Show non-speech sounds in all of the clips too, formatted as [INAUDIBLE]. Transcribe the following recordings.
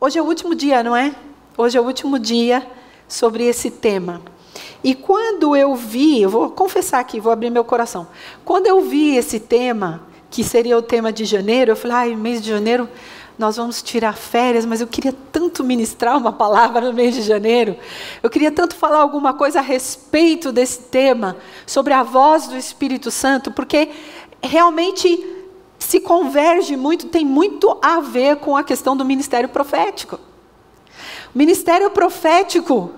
Hoje é o último dia, não é? Hoje é o último dia sobre esse tema. E quando eu vi, eu vou confessar aqui, vou abrir meu coração. Quando eu vi esse tema, que seria o tema de janeiro, eu falei, ai, mês de janeiro nós vamos tirar férias, mas eu queria tanto ministrar uma palavra no mês de janeiro. Eu queria tanto falar alguma coisa a respeito desse tema, sobre a voz do Espírito Santo, porque realmente se converge muito, tem muito a ver com a questão do ministério profético. O ministério profético,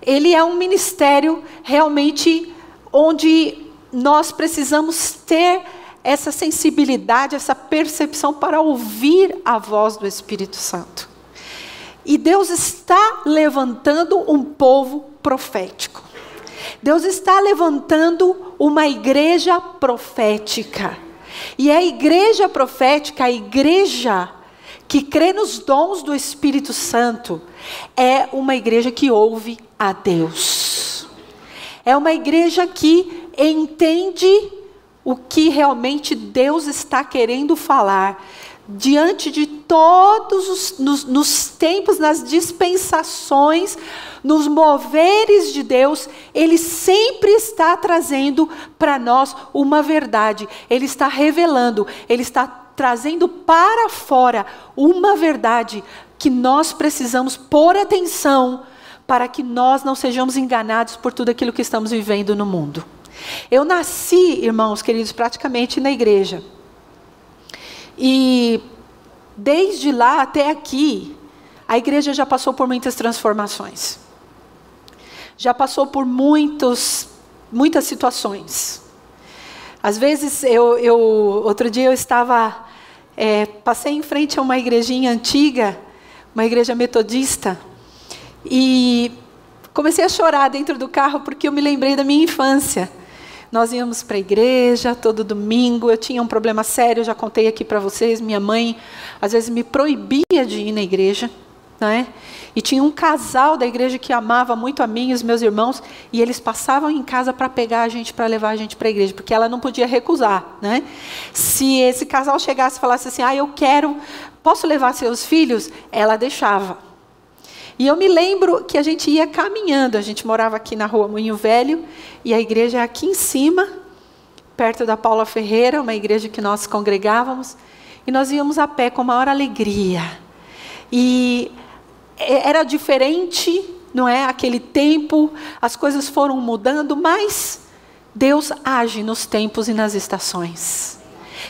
ele é um ministério realmente onde nós precisamos ter essa sensibilidade, essa percepção para ouvir a voz do Espírito Santo. E Deus está levantando um povo profético. Deus está levantando uma igreja profética. E a igreja profética, a igreja que crê nos dons do Espírito Santo, é uma igreja que ouve a Deus. É uma igreja que entende o que realmente Deus está querendo falar diante de todos os nos, nos, tempos, nas dispensações, nos moveres de Deus, Ele sempre está trazendo para nós uma verdade, Ele está revelando, Ele está trazendo para fora uma verdade que nós precisamos pôr atenção para que nós não sejamos enganados por tudo aquilo que estamos vivendo no mundo. Eu nasci, irmãos queridos, praticamente na igreja. E desde lá até aqui, a igreja já passou por muitas transformações. Já passou por muitos, muitas situações. Às vezes, eu, eu outro dia eu estava, é, passei em frente a uma igrejinha antiga, uma igreja metodista, e comecei a chorar dentro do carro porque eu me lembrei da minha infância. Nós íamos para a igreja todo domingo. Eu tinha um problema sério, já contei aqui para vocês. Minha mãe, às vezes, me proibia de ir na igreja. Né? E tinha um casal da igreja que amava muito a mim e os meus irmãos, e eles passavam em casa para pegar a gente, para levar a gente para a igreja, porque ela não podia recusar. Né? Se esse casal chegasse e falasse assim: Ah, eu quero, posso levar seus filhos? Ela deixava. E eu me lembro que a gente ia caminhando, a gente morava aqui na rua Moinho Velho, e a igreja é aqui em cima, perto da Paula Ferreira, uma igreja que nós congregávamos, e nós íamos a pé com maior alegria. E era diferente, não é? Aquele tempo, as coisas foram mudando, mas Deus age nos tempos e nas estações.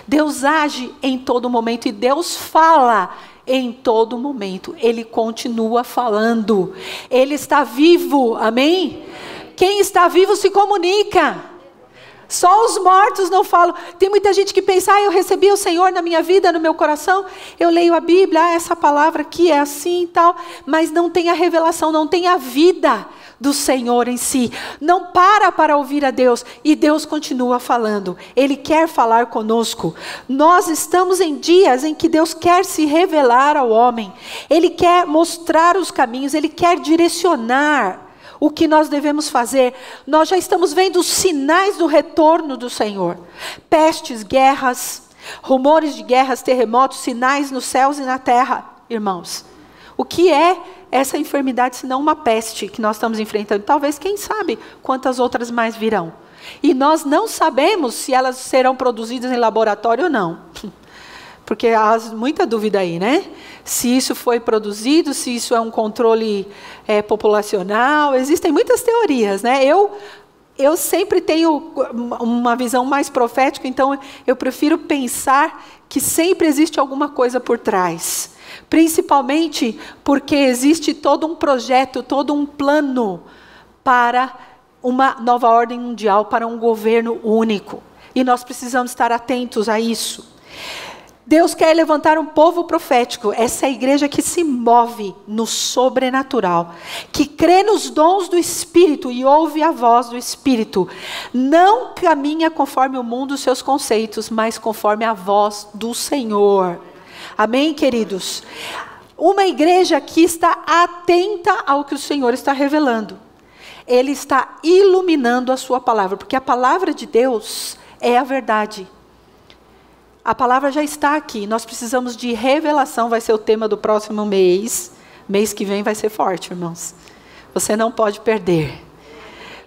Deus age em todo momento e Deus fala em todo momento. Ele continua falando. Ele está vivo, amém? Quem está vivo se comunica. Só os mortos não falam. Tem muita gente que pensa, ah, eu recebi o Senhor na minha vida, no meu coração, eu leio a Bíblia, ah, essa palavra aqui é assim e tal, mas não tem a revelação, não tem a vida do Senhor em si. Não para para ouvir a Deus e Deus continua falando. Ele quer falar conosco. Nós estamos em dias em que Deus quer se revelar ao homem. Ele quer mostrar os caminhos, ele quer direcionar o que nós devemos fazer. Nós já estamos vendo os sinais do retorno do Senhor. Pestes, guerras, rumores de guerras, terremotos, sinais nos céus e na terra, irmãos. O que é essa enfermidade senão uma peste que nós estamos enfrentando? Talvez, quem sabe, quantas outras mais virão. E nós não sabemos se elas serão produzidas em laboratório ou não. [LAUGHS] Porque há muita dúvida aí, né? Se isso foi produzido, se isso é um controle é, populacional, existem muitas teorias, né? Eu eu sempre tenho uma visão mais profética, então eu prefiro pensar que sempre existe alguma coisa por trás. Principalmente porque existe todo um projeto, todo um plano para uma nova ordem mundial, para um governo único. E nós precisamos estar atentos a isso. Deus quer levantar um povo profético. Essa é a igreja que se move no sobrenatural, que crê nos dons do Espírito e ouve a voz do Espírito. Não caminha conforme o mundo os seus conceitos, mas conforme a voz do Senhor. Amém, queridos? Uma igreja que está atenta ao que o Senhor está revelando. Ele está iluminando a sua palavra, porque a palavra de Deus é a verdade. A palavra já está aqui. Nós precisamos de revelação, vai ser o tema do próximo mês. Mês que vem vai ser forte, irmãos. Você não pode perder.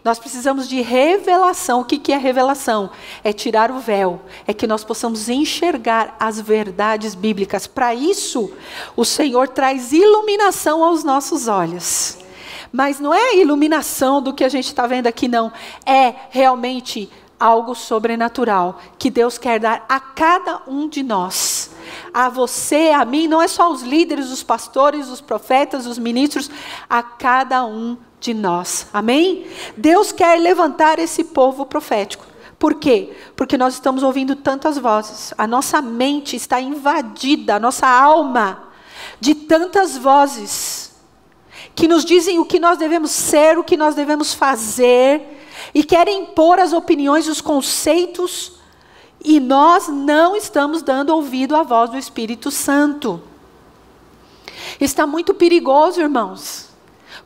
Nós precisamos de revelação. O que, é revelação? É tirar o véu, é que nós possamos enxergar as verdades bíblicas. Para isso, o Senhor traz iluminação aos nossos olhos. Mas não é a iluminação do que a gente está vendo aqui, não. É realmente algo sobrenatural que Deus quer dar a cada um de nós. A você, a mim, não é só os líderes, os pastores, os profetas, os ministros, a cada um de nós. Amém? Deus quer levantar esse povo profético. Por quê? Porque nós estamos ouvindo tantas vozes. A nossa mente está invadida, a nossa alma, de tantas vozes que nos dizem o que nós devemos ser, o que nós devemos fazer, e querem impor as opiniões, os conceitos, e nós não estamos dando ouvido à voz do Espírito Santo. Está muito perigoso, irmãos.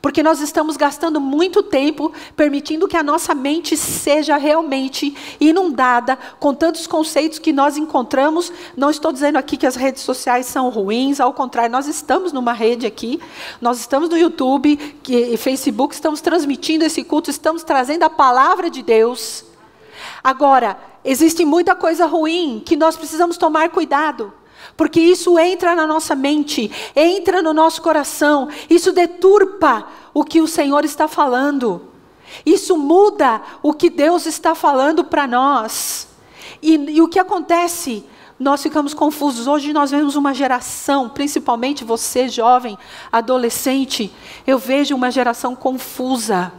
Porque nós estamos gastando muito tempo permitindo que a nossa mente seja realmente inundada com tantos conceitos que nós encontramos. Não estou dizendo aqui que as redes sociais são ruins, ao contrário, nós estamos numa rede aqui, nós estamos no YouTube e Facebook, estamos transmitindo esse culto, estamos trazendo a palavra de Deus. Agora, existe muita coisa ruim que nós precisamos tomar cuidado. Porque isso entra na nossa mente, entra no nosso coração, isso deturpa o que o Senhor está falando. Isso muda o que Deus está falando para nós. E, e o que acontece? Nós ficamos confusos. Hoje nós vemos uma geração, principalmente você, jovem, adolescente, eu vejo uma geração confusa.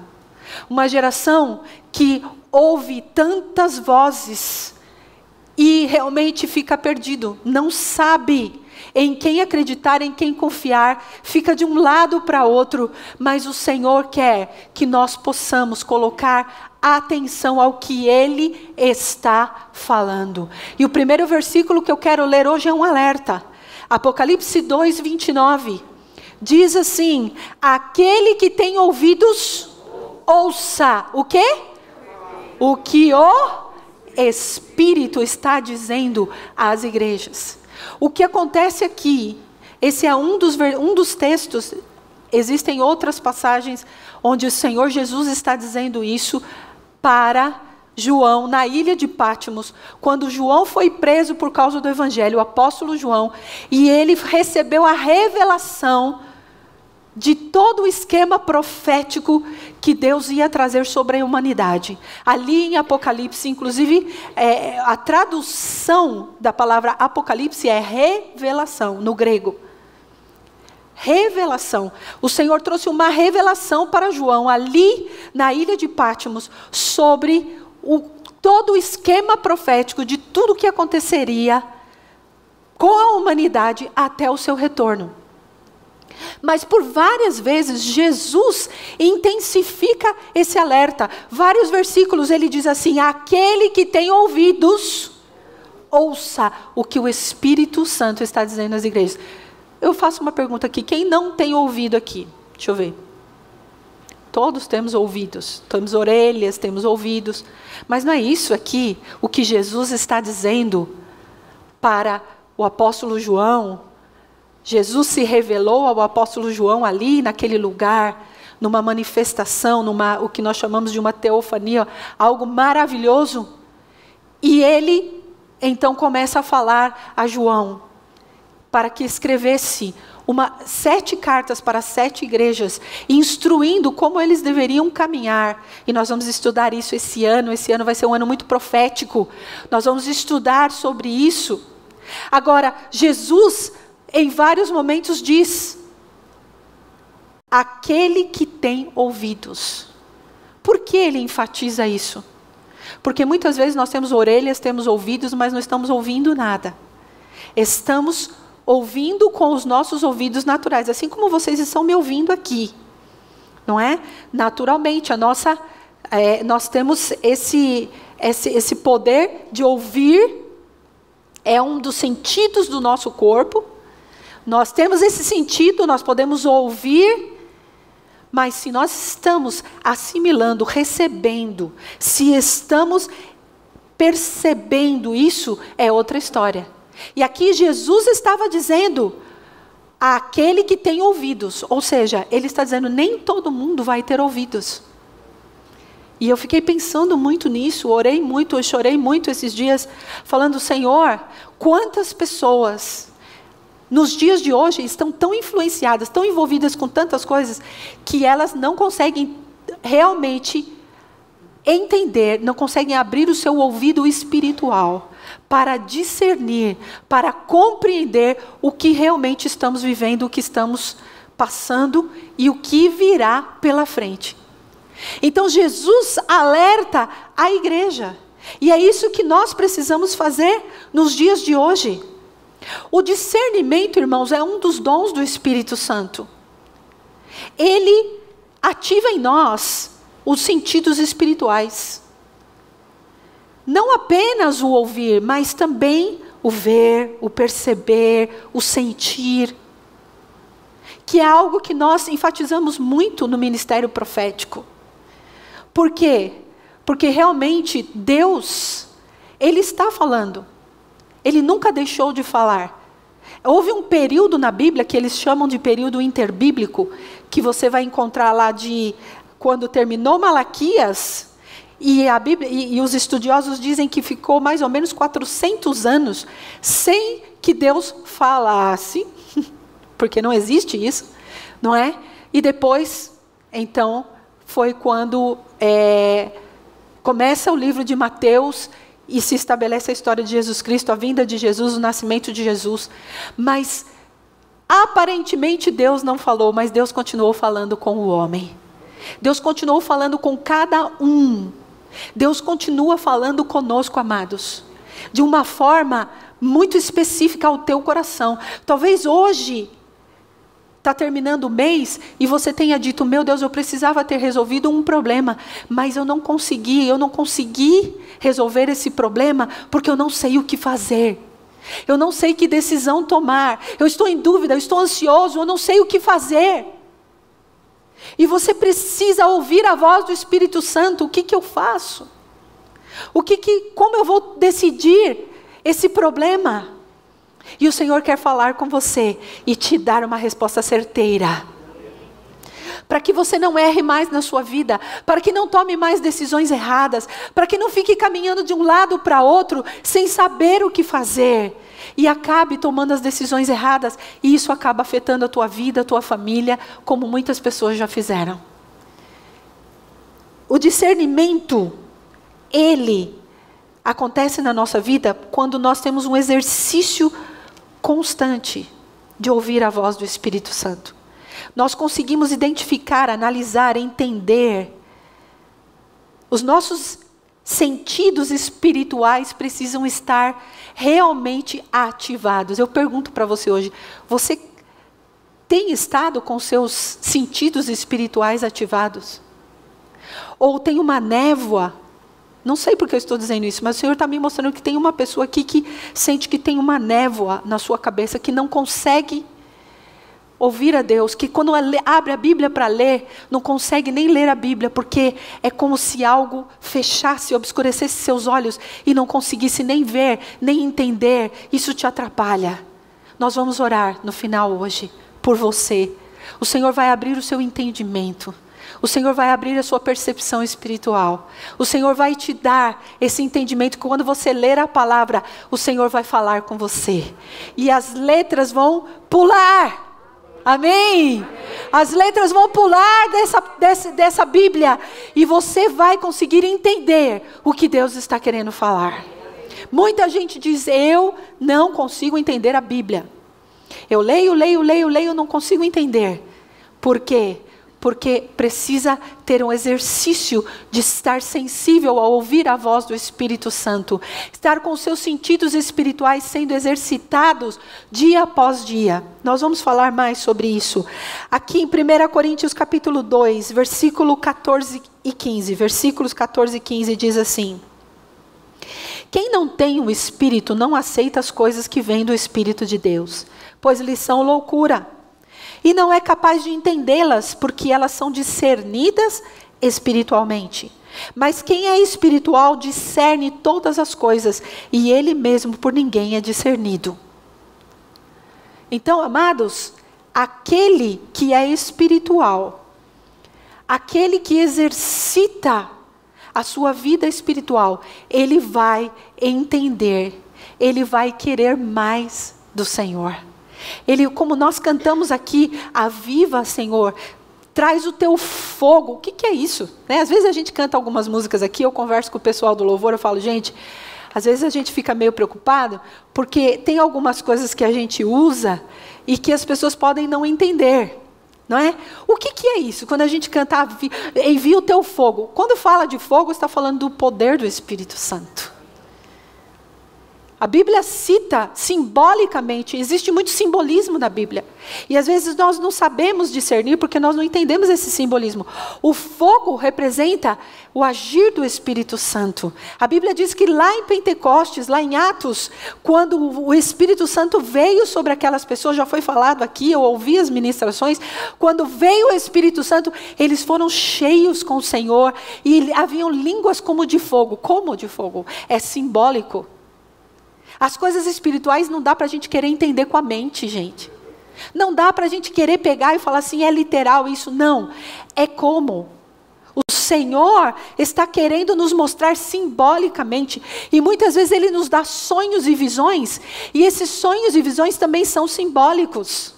Uma geração que ouve tantas vozes e realmente fica perdido, não sabe em quem acreditar, em quem confiar, fica de um lado para outro, mas o Senhor quer que nós possamos colocar atenção ao que Ele está falando. E o primeiro versículo que eu quero ler hoje é um alerta. Apocalipse 2, 29. Diz assim: Aquele que tem ouvidos, ouça. O quê? O que o Espírito está dizendo às igrejas. O que acontece aqui, esse é um dos, um dos textos, existem outras passagens onde o Senhor Jesus está dizendo isso para João na ilha de Pátimos, quando João foi preso por causa do evangelho, o apóstolo João, e ele recebeu a revelação de todo o esquema profético que Deus ia trazer sobre a humanidade. Ali em Apocalipse, inclusive, é, a tradução da palavra Apocalipse é revelação, no grego. Revelação. O Senhor trouxe uma revelação para João, ali na ilha de Pátimos, sobre o, todo o esquema profético de tudo o que aconteceria com a humanidade até o seu retorno. Mas por várias vezes Jesus intensifica esse alerta. Vários versículos ele diz assim: aquele que tem ouvidos, ouça o que o Espírito Santo está dizendo às igrejas. Eu faço uma pergunta aqui: quem não tem ouvido aqui? Deixa eu ver. Todos temos ouvidos, temos orelhas, temos ouvidos, mas não é isso aqui o que Jesus está dizendo para o apóstolo João, Jesus se revelou ao apóstolo João ali naquele lugar, numa manifestação, numa o que nós chamamos de uma teofania, algo maravilhoso. E ele então começa a falar a João para que escrevesse uma, sete cartas para sete igrejas, instruindo como eles deveriam caminhar. E nós vamos estudar isso esse ano. Esse ano vai ser um ano muito profético. Nós vamos estudar sobre isso. Agora, Jesus em vários momentos diz: aquele que tem ouvidos. Por que ele enfatiza isso? Porque muitas vezes nós temos orelhas, temos ouvidos, mas não estamos ouvindo nada. estamos ouvindo com os nossos ouvidos naturais, assim como vocês estão me ouvindo aqui, não é? Naturalmente, a nossa, é, nós temos esse, esse, esse poder de ouvir, é um dos sentidos do nosso corpo. Nós temos esse sentido, nós podemos ouvir mas se nós estamos assimilando, recebendo, se estamos percebendo isso, é outra história. E aqui Jesus estava dizendo aquele que tem ouvidos, ou seja, ele está dizendo nem todo mundo vai ter ouvidos. E eu fiquei pensando muito nisso, orei muito, eu chorei muito esses dias, falando, Senhor, quantas pessoas nos dias de hoje estão tão influenciadas, tão envolvidas com tantas coisas, que elas não conseguem realmente entender, não conseguem abrir o seu ouvido espiritual para discernir, para compreender o que realmente estamos vivendo, o que estamos passando e o que virá pela frente. Então Jesus alerta a igreja. E é isso que nós precisamos fazer nos dias de hoje. O discernimento, irmãos, é um dos dons do Espírito Santo. Ele ativa em nós os sentidos espirituais. Não apenas o ouvir, mas também o ver, o perceber, o sentir. Que é algo que nós enfatizamos muito no ministério profético. Por quê? Porque realmente Deus, Ele está falando. Ele nunca deixou de falar. Houve um período na Bíblia que eles chamam de período interbíblico, que você vai encontrar lá de quando terminou Malaquias, e, a Bíblia, e, e os estudiosos dizem que ficou mais ou menos 400 anos sem que Deus falasse, [LAUGHS] porque não existe isso, não é? E depois, então, foi quando é, começa o livro de Mateus e se estabelece a história de Jesus Cristo, a vinda de Jesus, o nascimento de Jesus. Mas aparentemente Deus não falou, mas Deus continuou falando com o homem. Deus continuou falando com cada um. Deus continua falando conosco, amados, de uma forma muito específica ao teu coração. Talvez hoje está terminando o mês e você tenha dito: Meu Deus, eu precisava ter resolvido um problema, mas eu não consegui, eu não consegui resolver esse problema porque eu não sei o que fazer. Eu não sei que decisão tomar. Eu estou em dúvida, eu estou ansioso, eu não sei o que fazer. E você precisa ouvir a voz do Espírito Santo. O que, que eu faço? O que, que, como eu vou decidir esse problema? E o Senhor quer falar com você e te dar uma resposta certeira. Para que você não erre mais na sua vida, para que não tome mais decisões erradas, para que não fique caminhando de um lado para outro sem saber o que fazer e acabe tomando as decisões erradas e isso acaba afetando a tua vida, a tua família, como muitas pessoas já fizeram. O discernimento, ele acontece na nossa vida quando nós temos um exercício constante de ouvir a voz do Espírito Santo. Nós conseguimos identificar, analisar, entender. Os nossos sentidos espirituais precisam estar realmente ativados. Eu pergunto para você hoje: você tem estado com seus sentidos espirituais ativados? Ou tem uma névoa não sei porque eu estou dizendo isso, mas o Senhor está me mostrando que tem uma pessoa aqui que sente que tem uma névoa na sua cabeça, que não consegue ouvir a Deus, que quando abre a Bíblia para ler, não consegue nem ler a Bíblia, porque é como se algo fechasse, obscurecesse seus olhos e não conseguisse nem ver, nem entender. Isso te atrapalha. Nós vamos orar no final hoje por você. O Senhor vai abrir o seu entendimento. O Senhor vai abrir a sua percepção espiritual. O Senhor vai te dar esse entendimento que quando você ler a palavra, o Senhor vai falar com você. E as letras vão pular. Amém? As letras vão pular dessa, dessa, dessa Bíblia. E você vai conseguir entender o que Deus está querendo falar. Muita gente diz: Eu não consigo entender a Bíblia. Eu leio, leio, leio, leio, não consigo entender. Por quê? Porque precisa ter um exercício de estar sensível a ouvir a voz do Espírito Santo, estar com seus sentidos espirituais sendo exercitados dia após dia. Nós vamos falar mais sobre isso. Aqui em 1 Coríntios capítulo 2, versículo 14 e 15, versículos 14 e 15 diz assim: Quem não tem o Espírito não aceita as coisas que vêm do Espírito de Deus, pois lhes são loucura e não é capaz de entendê-las porque elas são discernidas espiritualmente. Mas quem é espiritual discerne todas as coisas e ele mesmo por ninguém é discernido. Então, amados, aquele que é espiritual, aquele que exercita a sua vida espiritual, ele vai entender, ele vai querer mais do Senhor. Ele, como nós cantamos aqui, aviva, Senhor, traz o teu fogo. O que, que é isso? Né? Às vezes a gente canta algumas músicas aqui, eu converso com o pessoal do louvor, eu falo, gente, às vezes a gente fica meio preocupado, porque tem algumas coisas que a gente usa e que as pessoas podem não entender. Não é? O que, que é isso? Quando a gente canta, envia o teu fogo. Quando fala de fogo, está falando do poder do Espírito Santo. A Bíblia cita simbolicamente, existe muito simbolismo na Bíblia. E às vezes nós não sabemos discernir porque nós não entendemos esse simbolismo. O fogo representa o agir do Espírito Santo. A Bíblia diz que lá em Pentecostes, lá em Atos, quando o Espírito Santo veio sobre aquelas pessoas, já foi falado aqui, eu ouvi as ministrações, quando veio o Espírito Santo, eles foram cheios com o Senhor e haviam línguas como de fogo. Como de fogo? É simbólico. As coisas espirituais não dá para a gente querer entender com a mente, gente. Não dá para a gente querer pegar e falar assim, é literal isso. Não. É como. O Senhor está querendo nos mostrar simbolicamente. E muitas vezes Ele nos dá sonhos e visões. E esses sonhos e visões também são simbólicos.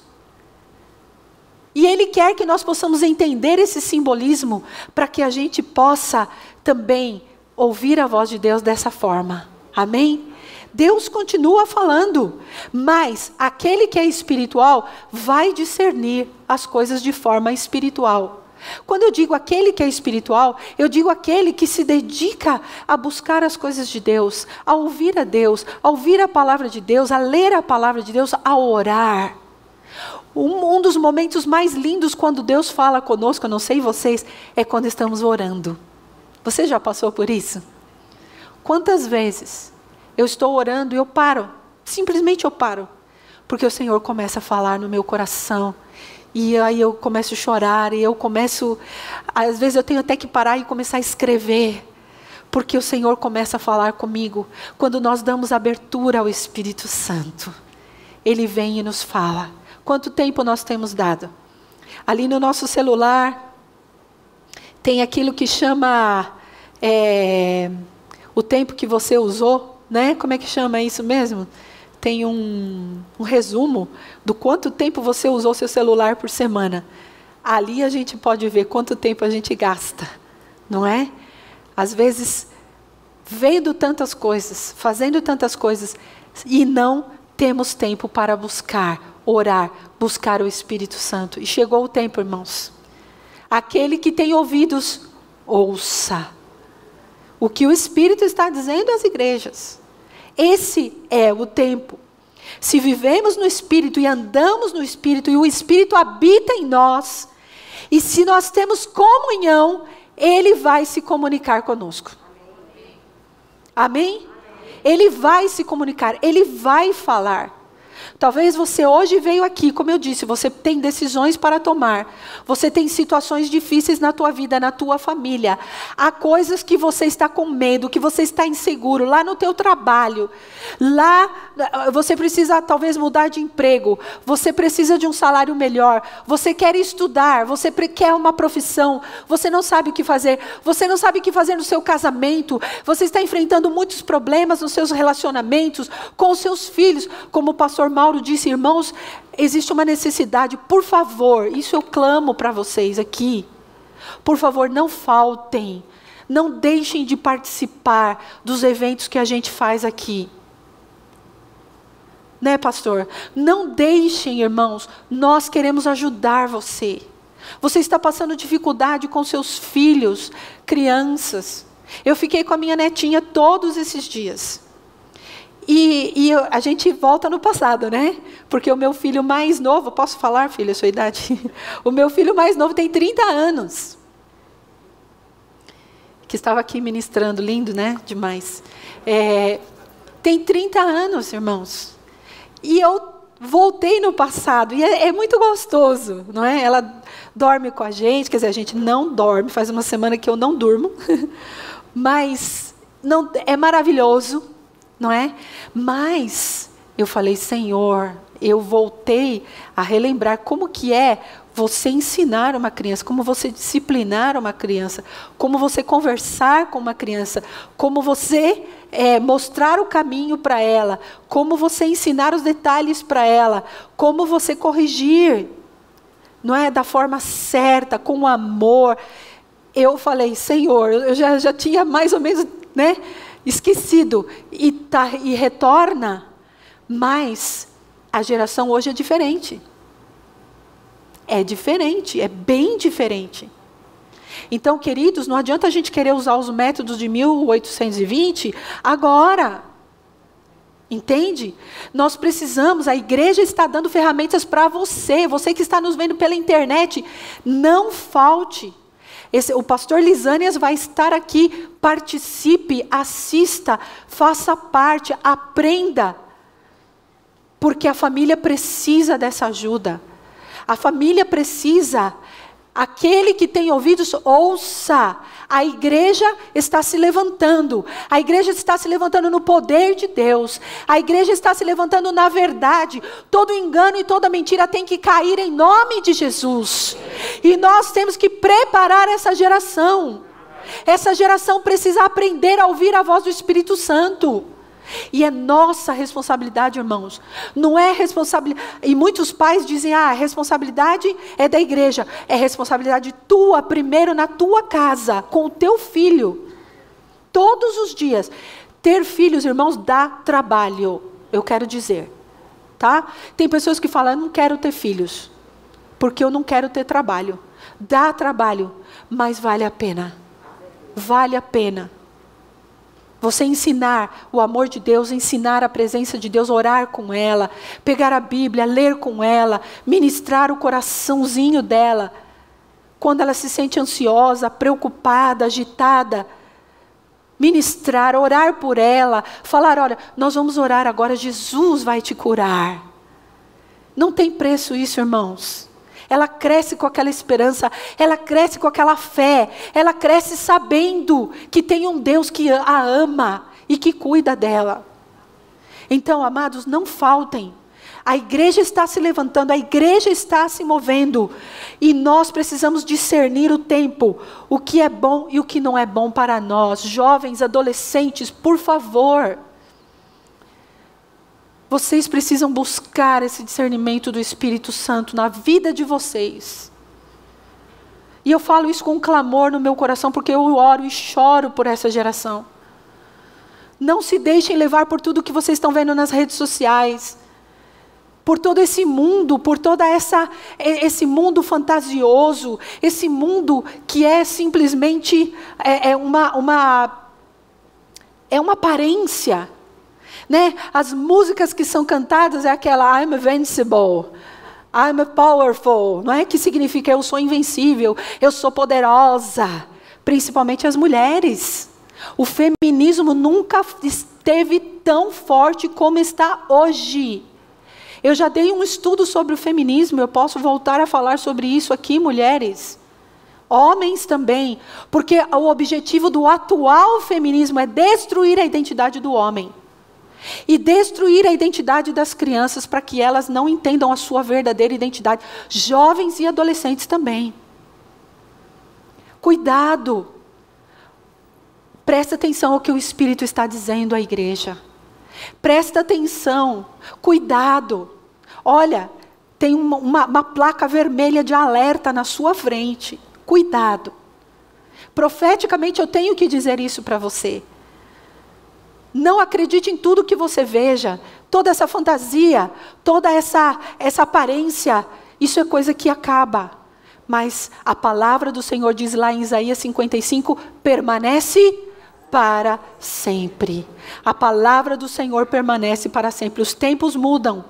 E Ele quer que nós possamos entender esse simbolismo para que a gente possa também ouvir a voz de Deus dessa forma. Amém? Deus continua falando, mas aquele que é espiritual vai discernir as coisas de forma espiritual. Quando eu digo aquele que é espiritual, eu digo aquele que se dedica a buscar as coisas de Deus, a ouvir a Deus, a ouvir a palavra de Deus, a ler a palavra de Deus, a orar. Um, um dos momentos mais lindos quando Deus fala conosco, eu não sei vocês, é quando estamos orando. Você já passou por isso? Quantas vezes eu estou orando e eu paro. Simplesmente eu paro. Porque o Senhor começa a falar no meu coração. E aí eu começo a chorar, e eu começo. Às vezes eu tenho até que parar e começar a escrever. Porque o Senhor começa a falar comigo. Quando nós damos abertura ao Espírito Santo, Ele vem e nos fala. Quanto tempo nós temos dado? Ali no nosso celular, tem aquilo que chama é, o tempo que você usou né? Como é que chama isso mesmo? Tem um, um resumo do quanto tempo você usou seu celular por semana. Ali a gente pode ver quanto tempo a gente gasta, não é? Às vezes, vendo tantas coisas, fazendo tantas coisas, e não temos tempo para buscar, orar, buscar o Espírito Santo. E chegou o tempo, irmãos. Aquele que tem ouvidos, ouça o que o Espírito está dizendo às igrejas. Esse é o tempo. Se vivemos no Espírito e andamos no Espírito e o Espírito habita em nós, e se nós temos comunhão, ele vai se comunicar conosco. Amém? Ele vai se comunicar, ele vai falar. Talvez você hoje veio aqui, como eu disse, você tem decisões para tomar. Você tem situações difíceis na tua vida, na tua família. Há coisas que você está com medo, que você está inseguro, lá no teu trabalho. Lá você precisa talvez mudar de emprego, você precisa de um salário melhor, você quer estudar, você quer uma profissão, você não sabe o que fazer, você não sabe o que fazer no seu casamento, você está enfrentando muitos problemas nos seus relacionamentos com os seus filhos, como o pastor Mauro disse, irmãos, existe uma necessidade, por favor, isso eu clamo para vocês aqui. Por favor, não faltem, não deixem de participar dos eventos que a gente faz aqui. Né, pastor? Não deixem, irmãos, nós queremos ajudar você. Você está passando dificuldade com seus filhos, crianças. Eu fiquei com a minha netinha todos esses dias. E, a gente volta no passado, né? Porque o meu filho mais novo, posso falar, filho, a sua idade? [LAUGHS] O meu filho mais novo tem 30 anos. Que estava aqui ministrando, lindo, né? Demais. É, tem 30 anos, irmãos. E eu voltei no passado. E é, é, muito gostoso, não é? Ela dorme com a gente, quer dizer, a gente não dorme, faz uma semana que eu não durmo. [LAUGHS] Mas não, é maravilhoso, não é? Mas eu falei, Senhor, eu voltei a relembrar como que é você ensinar uma criança, como você disciplinar uma criança, como você conversar com uma criança, como você é, mostrar o caminho para ela, como você ensinar os detalhes para ela, como você corrigir, não é da forma certa, com amor. Eu falei, Senhor, eu já, já tinha mais ou menos, né? Esquecido e, tá, e retorna, mas a geração hoje é diferente. É diferente, é bem diferente. Então, queridos, não adianta a gente querer usar os métodos de 1820 agora. Entende? Nós precisamos, a igreja está dando ferramentas para você, você que está nos vendo pela internet, não falte. Esse, o pastor Lisânias vai estar aqui. Participe, assista, faça parte, aprenda. Porque a família precisa dessa ajuda. A família precisa. Aquele que tem ouvidos, ouça. A igreja está se levantando. A igreja está se levantando no poder de Deus. A igreja está se levantando na verdade. Todo engano e toda mentira tem que cair em nome de Jesus. E nós temos que preparar essa geração. Essa geração precisa aprender a ouvir a voz do Espírito Santo. E é nossa responsabilidade, irmãos. Não é responsabilidade. E muitos pais dizem: ah, a responsabilidade é da igreja. É responsabilidade tua, primeiro na tua casa, com o teu filho. Todos os dias. Ter filhos, irmãos, dá trabalho. Eu quero dizer. Tá? Tem pessoas que falam: eu não quero ter filhos, porque eu não quero ter trabalho. Dá trabalho, mas vale a pena. Vale a pena. Você ensinar o amor de Deus, ensinar a presença de Deus, orar com ela, pegar a Bíblia, ler com ela, ministrar o coraçãozinho dela. Quando ela se sente ansiosa, preocupada, agitada, ministrar, orar por ela, falar: olha, nós vamos orar agora, Jesus vai te curar. Não tem preço isso, irmãos ela cresce com aquela esperança, ela cresce com aquela fé, ela cresce sabendo que tem um Deus que a ama e que cuida dela. Então, amados, não faltem. A igreja está se levantando, a igreja está se movendo. E nós precisamos discernir o tempo, o que é bom e o que não é bom para nós. Jovens, adolescentes, por favor. Vocês precisam buscar esse discernimento do Espírito Santo na vida de vocês. E eu falo isso com um clamor no meu coração, porque eu oro e choro por essa geração. Não se deixem levar por tudo que vocês estão vendo nas redes sociais, por todo esse mundo, por toda essa esse mundo fantasioso, esse mundo que é simplesmente é, é uma, uma é uma aparência né? As músicas que são cantadas é aquela I'm invincible. I'm powerful, não é que significa eu sou invencível, eu sou poderosa, principalmente as mulheres. O feminismo nunca esteve tão forte como está hoje. Eu já dei um estudo sobre o feminismo, eu posso voltar a falar sobre isso aqui, mulheres. Homens também, porque o objetivo do atual feminismo é destruir a identidade do homem e destruir a identidade das crianças para que elas não entendam a sua verdadeira identidade. Jovens e adolescentes também. Cuidado. Presta atenção ao que o Espírito está dizendo à igreja. Presta atenção. Cuidado. Olha, tem uma, uma, uma placa vermelha de alerta na sua frente. Cuidado. Profeticamente eu tenho que dizer isso para você. Não acredite em tudo que você veja, toda essa fantasia, toda essa, essa aparência, isso é coisa que acaba. mas a palavra do Senhor diz lá em Isaías 55: permanece para sempre. A palavra do Senhor permanece para sempre. Os tempos mudam,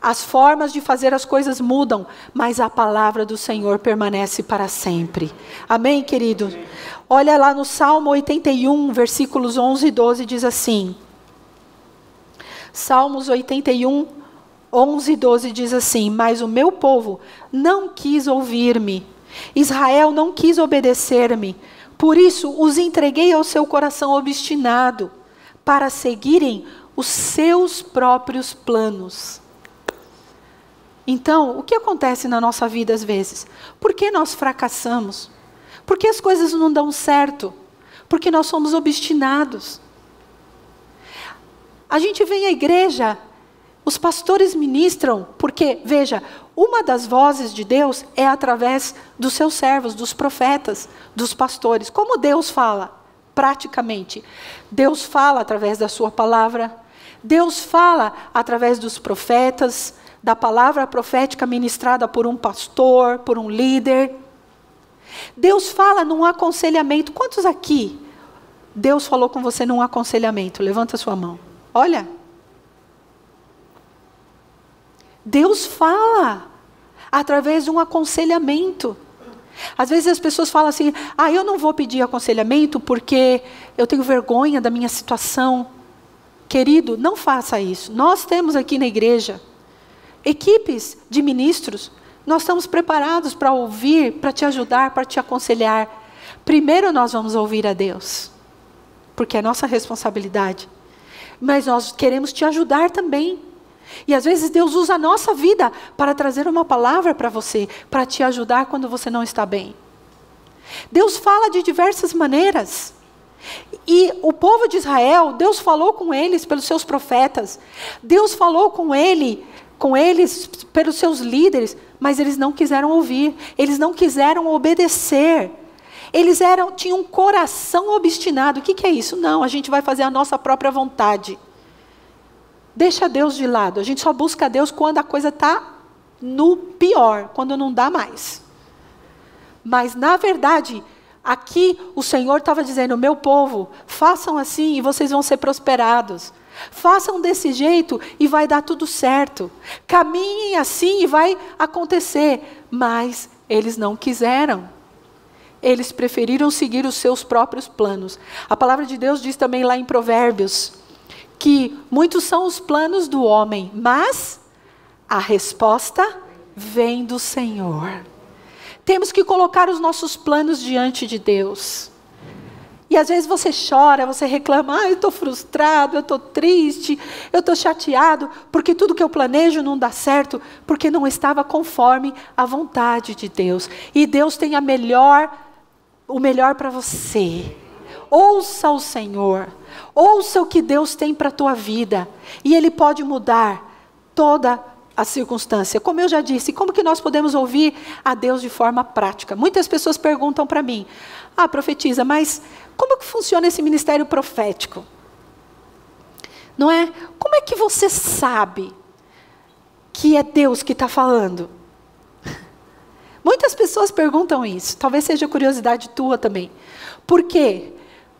as formas de fazer as coisas mudam, mas a palavra do Senhor permanece para sempre. Amém, querido? Olha lá no Salmo 81, versículos 11 e 12, diz assim. Salmos 81, 11 e 12 diz assim: Mas o meu povo não quis ouvir-me, Israel não quis obedecer-me, por isso os entreguei ao seu coração obstinado, para seguirem os seus próprios planos. Então, o que acontece na nossa vida às vezes? Por que nós fracassamos? Por que as coisas não dão certo? Porque nós somos obstinados. A gente vem à igreja, os pastores ministram, porque, veja, uma das vozes de Deus é através dos seus servos, dos profetas, dos pastores. Como Deus fala? Praticamente. Deus fala através da sua palavra, Deus fala através dos profetas, da palavra profética ministrada por um pastor, por um líder. Deus fala num aconselhamento. Quantos aqui Deus falou com você num aconselhamento? Levanta sua mão. Olha. Deus fala através de um aconselhamento. Às vezes as pessoas falam assim: ah, eu não vou pedir aconselhamento porque eu tenho vergonha da minha situação. Querido, não faça isso. Nós temos aqui na igreja equipes de ministros, nós estamos preparados para ouvir, para te ajudar, para te aconselhar. Primeiro nós vamos ouvir a Deus, porque é nossa responsabilidade. Mas nós queremos te ajudar também. E às vezes Deus usa a nossa vida para trazer uma palavra para você, para te ajudar quando você não está bem. Deus fala de diversas maneiras. E o povo de Israel, Deus falou com eles pelos seus profetas. Deus falou com ele, com eles pelos seus líderes, mas eles não quiseram ouvir, eles não quiseram obedecer. Eles eram, tinham um coração obstinado. O que, que é isso? Não, a gente vai fazer a nossa própria vontade. Deixa Deus de lado. A gente só busca Deus quando a coisa está no pior, quando não dá mais. Mas, na verdade, aqui o Senhor estava dizendo: meu povo, façam assim e vocês vão ser prosperados. Façam desse jeito e vai dar tudo certo. Caminhem assim e vai acontecer. Mas eles não quiseram. Eles preferiram seguir os seus próprios planos. A palavra de Deus diz também lá em Provérbios que muitos são os planos do homem, mas a resposta vem do Senhor. Temos que colocar os nossos planos diante de Deus. E às vezes você chora, você reclama, ah, eu estou frustrado, eu estou triste, eu estou chateado, porque tudo que eu planejo não dá certo, porque não estava conforme a vontade de Deus. E Deus tem a melhor, o melhor para você. Ouça o Senhor. Ouça o que Deus tem para a tua vida. E Ele pode mudar toda a circunstância. Como eu já disse, como que nós podemos ouvir a Deus de forma prática? Muitas pessoas perguntam para mim: Ah, profetiza, mas como que funciona esse ministério profético? Não é? Como é que você sabe que é Deus que está falando? [LAUGHS] Muitas pessoas perguntam isso. Talvez seja curiosidade tua também. Por quê?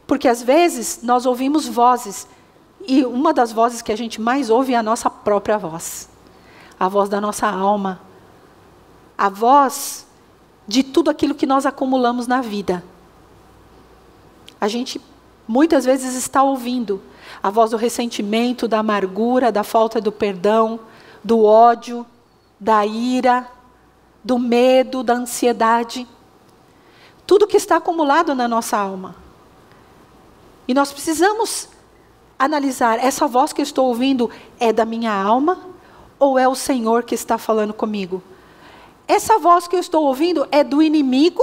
Porque às vezes nós ouvimos vozes, e uma das vozes que a gente mais ouve é a nossa própria voz a voz da nossa alma, a voz de tudo aquilo que nós acumulamos na vida. A gente muitas vezes está ouvindo a voz do ressentimento, da amargura, da falta do perdão, do ódio, da ira, do medo, da ansiedade. Tudo que está acumulado na nossa alma. E nós precisamos analisar: essa voz que eu estou ouvindo é da minha alma ou é o Senhor que está falando comigo? Essa voz que eu estou ouvindo é do inimigo,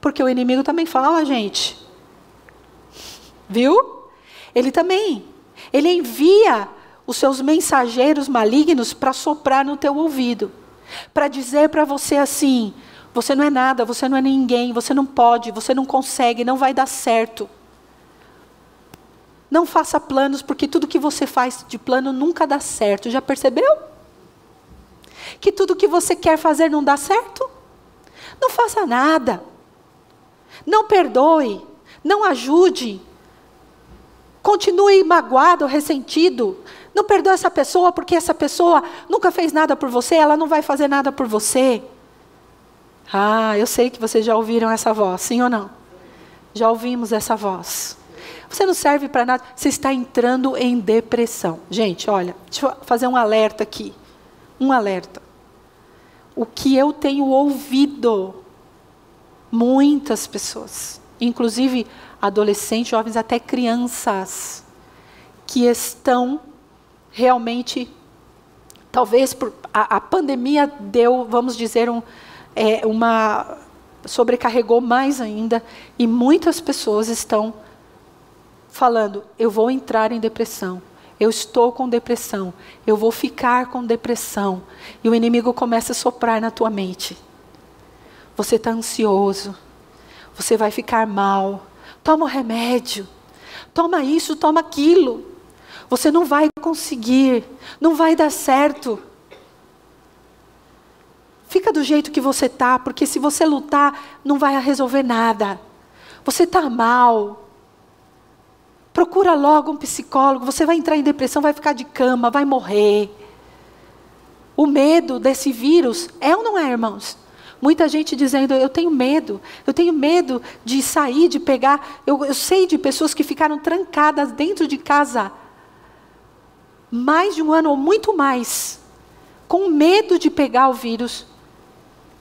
porque o inimigo também fala, gente. Viu? Ele também. Ele envia os seus mensageiros malignos para soprar no teu ouvido, para dizer para você assim: você não é nada, você não é ninguém, você não pode, você não consegue, não vai dar certo. Não faça planos, porque tudo que você faz de plano nunca dá certo. Já percebeu? Que tudo que você quer fazer não dá certo? Não faça nada. Não perdoe. Não ajude. Continue magoado, ressentido. Não perdoe essa pessoa porque essa pessoa nunca fez nada por você, ela não vai fazer nada por você. Ah, eu sei que vocês já ouviram essa voz, sim ou não? Já ouvimos essa voz. Você não serve para nada, você está entrando em depressão. Gente, olha, deixa eu fazer um alerta aqui. Um alerta. O que eu tenho ouvido, muitas pessoas, inclusive adolescentes, jovens, até crianças, que estão realmente, talvez por, a, a pandemia deu, vamos dizer, um, é, uma sobrecarregou mais ainda, e muitas pessoas estão falando: eu vou entrar em depressão. Eu estou com depressão. Eu vou ficar com depressão. E o inimigo começa a soprar na tua mente. Você está ansioso. Você vai ficar mal toma o remédio, toma isso, toma aquilo. Você não vai conseguir, não vai dar certo. Fica do jeito que você tá, porque se você lutar, não vai resolver nada. Você está mal. Procura logo um psicólogo. Você vai entrar em depressão, vai ficar de cama, vai morrer. O medo desse vírus é ou não é, irmãos? Muita gente dizendo: eu tenho medo, eu tenho medo de sair, de pegar. Eu, eu sei de pessoas que ficaram trancadas dentro de casa mais de um ano ou muito mais, com medo de pegar o vírus,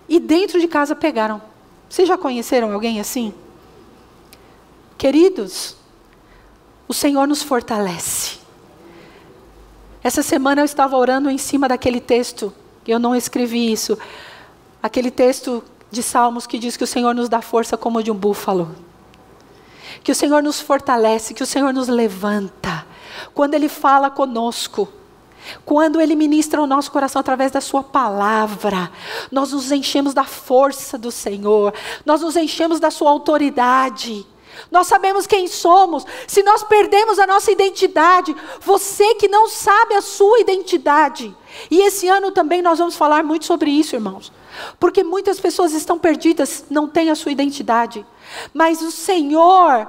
e dentro de casa pegaram. Vocês já conheceram alguém assim? Queridos, o Senhor nos fortalece. Essa semana eu estava orando em cima daquele texto, eu não escrevi isso, aquele texto de Salmos que diz que o Senhor nos dá força como de um búfalo. Que o Senhor nos fortalece, que o Senhor nos levanta. Quando Ele fala conosco, quando Ele ministra o nosso coração através da Sua palavra, nós nos enchemos da força do Senhor, nós nos enchemos da Sua autoridade. Nós sabemos quem somos. Se nós perdemos a nossa identidade, você que não sabe a sua identidade. E esse ano também nós vamos falar muito sobre isso, irmãos. Porque muitas pessoas estão perdidas, não têm a sua identidade. Mas o Senhor,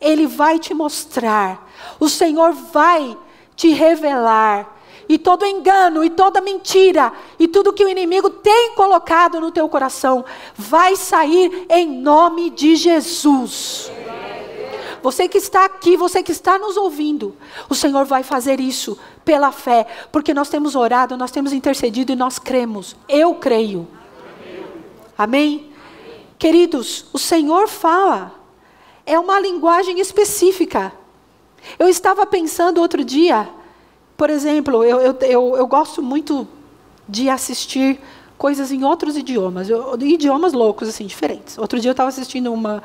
Ele vai te mostrar. O Senhor vai te revelar. E todo engano, e toda mentira, e tudo que o inimigo tem colocado no teu coração, vai sair em nome de Jesus. Você que está aqui, você que está nos ouvindo, o Senhor vai fazer isso pela fé, porque nós temos orado, nós temos intercedido e nós cremos. Eu creio. Amém? Queridos, o Senhor fala. É uma linguagem específica. Eu estava pensando outro dia, por exemplo, eu, eu, eu, eu gosto muito de assistir coisas em outros idiomas, eu, idiomas loucos, assim, diferentes. Outro dia eu estava assistindo uma,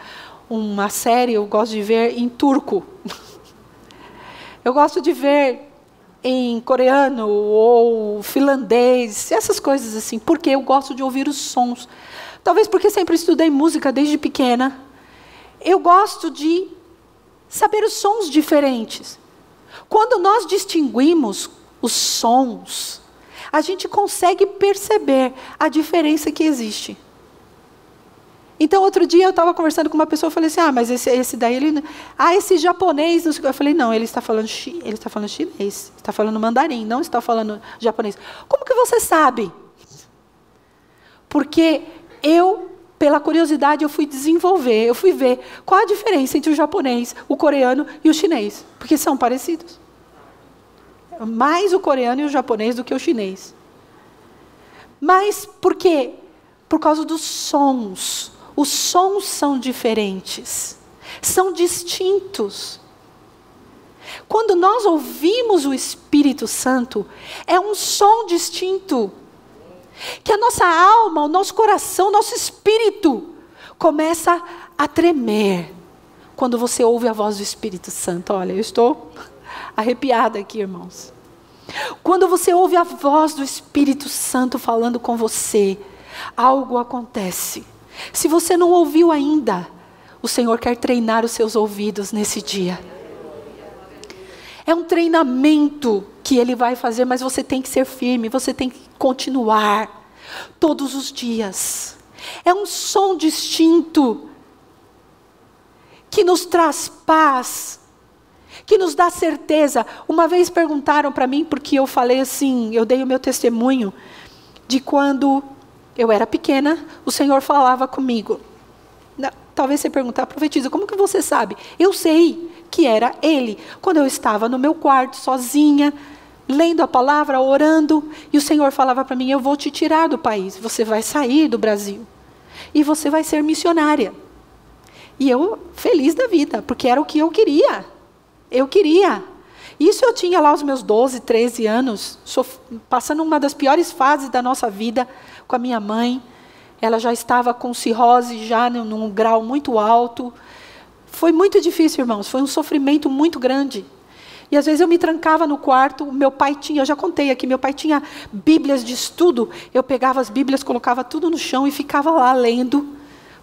uma série, eu gosto de ver em turco. [LAUGHS] eu gosto de ver em coreano ou finlandês, essas coisas assim, porque eu gosto de ouvir os sons. Talvez porque sempre estudei música desde pequena. Eu gosto de saber os sons diferentes. Quando nós distinguimos os sons, a gente consegue perceber a diferença que existe. Então, outro dia eu estava conversando com uma pessoa e falei assim: ah, mas esse, esse daí, ele. Ah, esse japonês. Eu falei: não, ele está falando, ele está falando chinês, está falando mandarim, não está falando japonês. Como que você sabe? Porque eu, pela curiosidade, eu fui desenvolver, eu fui ver qual a diferença entre o japonês, o coreano e o chinês, porque são parecidos. Mais o coreano e o japonês do que o chinês. Mas por quê? Por causa dos sons. Os sons são diferentes, são distintos. Quando nós ouvimos o Espírito Santo, é um som distinto. Que a nossa alma, o nosso coração, o nosso espírito começa a tremer quando você ouve a voz do Espírito Santo. Olha, eu estou arrepiada aqui, irmãos. Quando você ouve a voz do Espírito Santo falando com você, algo acontece. Se você não ouviu ainda, o Senhor quer treinar os seus ouvidos nesse dia. É um treinamento que Ele vai fazer, mas você tem que ser firme, você tem que continuar todos os dias. É um som distinto que nos traz paz, que nos dá certeza. Uma vez perguntaram para mim, porque eu falei assim, eu dei o meu testemunho de quando eu era pequena, o Senhor falava comigo. Talvez você perguntar, profetiza, como que você sabe? Eu sei que era Ele. Quando eu estava no meu quarto, sozinha, lendo a palavra, orando, e o Senhor falava para mim: Eu vou te tirar do país, você vai sair do Brasil, e você vai ser missionária. E eu, feliz da vida, porque era o que eu queria. Eu queria. Isso eu tinha lá os meus 12, 13 anos, passando uma das piores fases da nossa vida com a minha mãe. Ela já estava com cirrose, já num, grau muito alto. Foi muito difícil, irmãos. Foi um sofrimento muito grande. E às vezes eu me trancava no quarto, meu pai tinha, eu já contei aqui, meu pai tinha bíblias de estudo. Eu pegava as bíblias, colocava tudo no chão e ficava lá lendo,